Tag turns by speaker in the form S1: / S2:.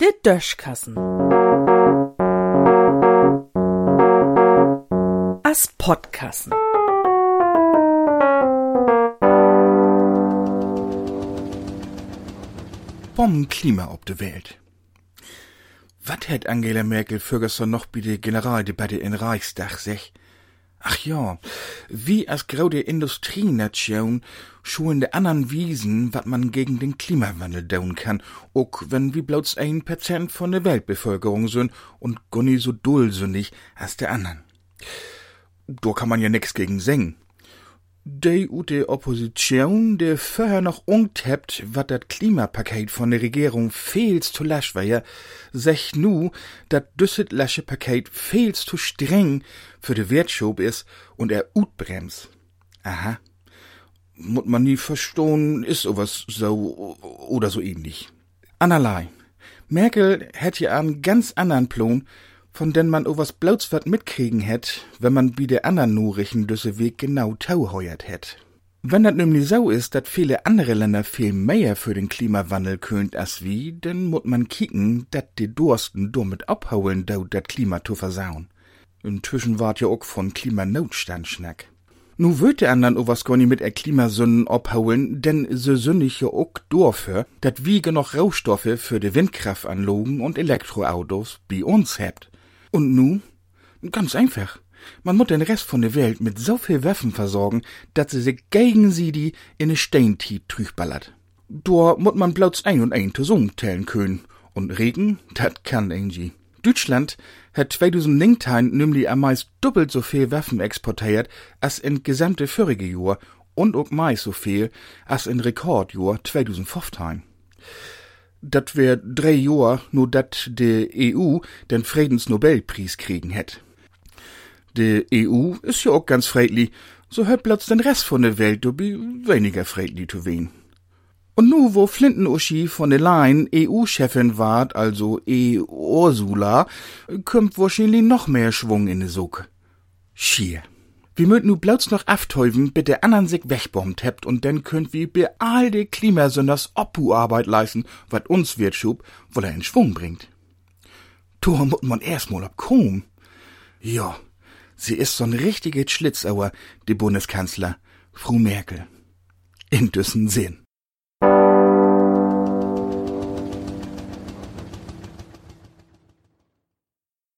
S1: Der Döschkassen. As Podkassen.
S2: Bombenklima op de Welt. Wat hätt Angela Merkel Ferguson noch bei der Generaldebatte in Reichstag sech? Ach ja, wie als graude Industrienation schon de anderen Wiesen, wat man gegen den Klimawandel daun kann, ook wenn wie bloß ein Prozent von der Weltbevölkerung sind und gonni so dulsinnig als der anderen. Da kann man ja nix gegen singen. Die ute Opposition, der vorher noch untappt, wat dat Klimapaket von der Regierung fehlst zu lasch war sech nu, dat düsset lasche Paket fehlst zu streng für de Wertschub is und er utbrems. Aha. Mut man nie verstohn, is sowas so oder so ähnlich. Anerlei. Merkel hätt ja einen ganz anderen Plan, von den man o was blauts wat mitkriegen hätt, wenn man wie der andern Nurichen düsse Weg genau tauheuert hätt. Wenn dat nämlich so ist, dat viele andere Länder viel mehr für den Klimawandel könnt as wie, denn mut man kicken, dat die Dursten damit abhauen, da dat Klima zu versauen. Inzwischen wart ja auch von Klimanotstand schnack. Nu würd der andern o was gonni mit er Klimasünden abhauen, denn se sündig ja auch dafür, dat wie genug Rohstoffe für die Windkraftanlagen und Elektroautos bei uns habt. Und nu? Ganz einfach. Man muss den Rest von der Welt mit so viel Waffen versorgen, dass sie sich gegen sie die in ne Steintiet trüchballert. Da muss man bloß ein und ein zusammentellen können. Und Regen, dat kann irgendwie. Deutschland hat 2019 nämlich am meist doppelt so viel Waffen exportiert als in gesamte vorige Jahr und auch meist so viel als in Rekordjahr 2015 dat wär drei Jahr nur dat de EU den Friedensnobelpreis kriegen hätt. De EU ist ja auch ganz friedlich, so hört platz den Rest von der Welt dobi weniger friedlich zu wen. Und nu, wo Flinten-Uschi von der Leyen EU-Chefin ward, also E-Ursula, kommt wahrscheinlich noch mehr Schwung in de Suck. Schier. Wir möchten nu bloß noch aftäufen, bis der anderen sich wegbombt hebt und dann könnt wir bei all de Klimasünders Oppu-Arbeit leisten, wat uns wird schub, weil er in Schwung bringt. Tor muss man erstmal abkommen. Ja, sie ist so'n richtige Schlitzauer, die Bundeskanzler, Frau Merkel. In düssen Sinn.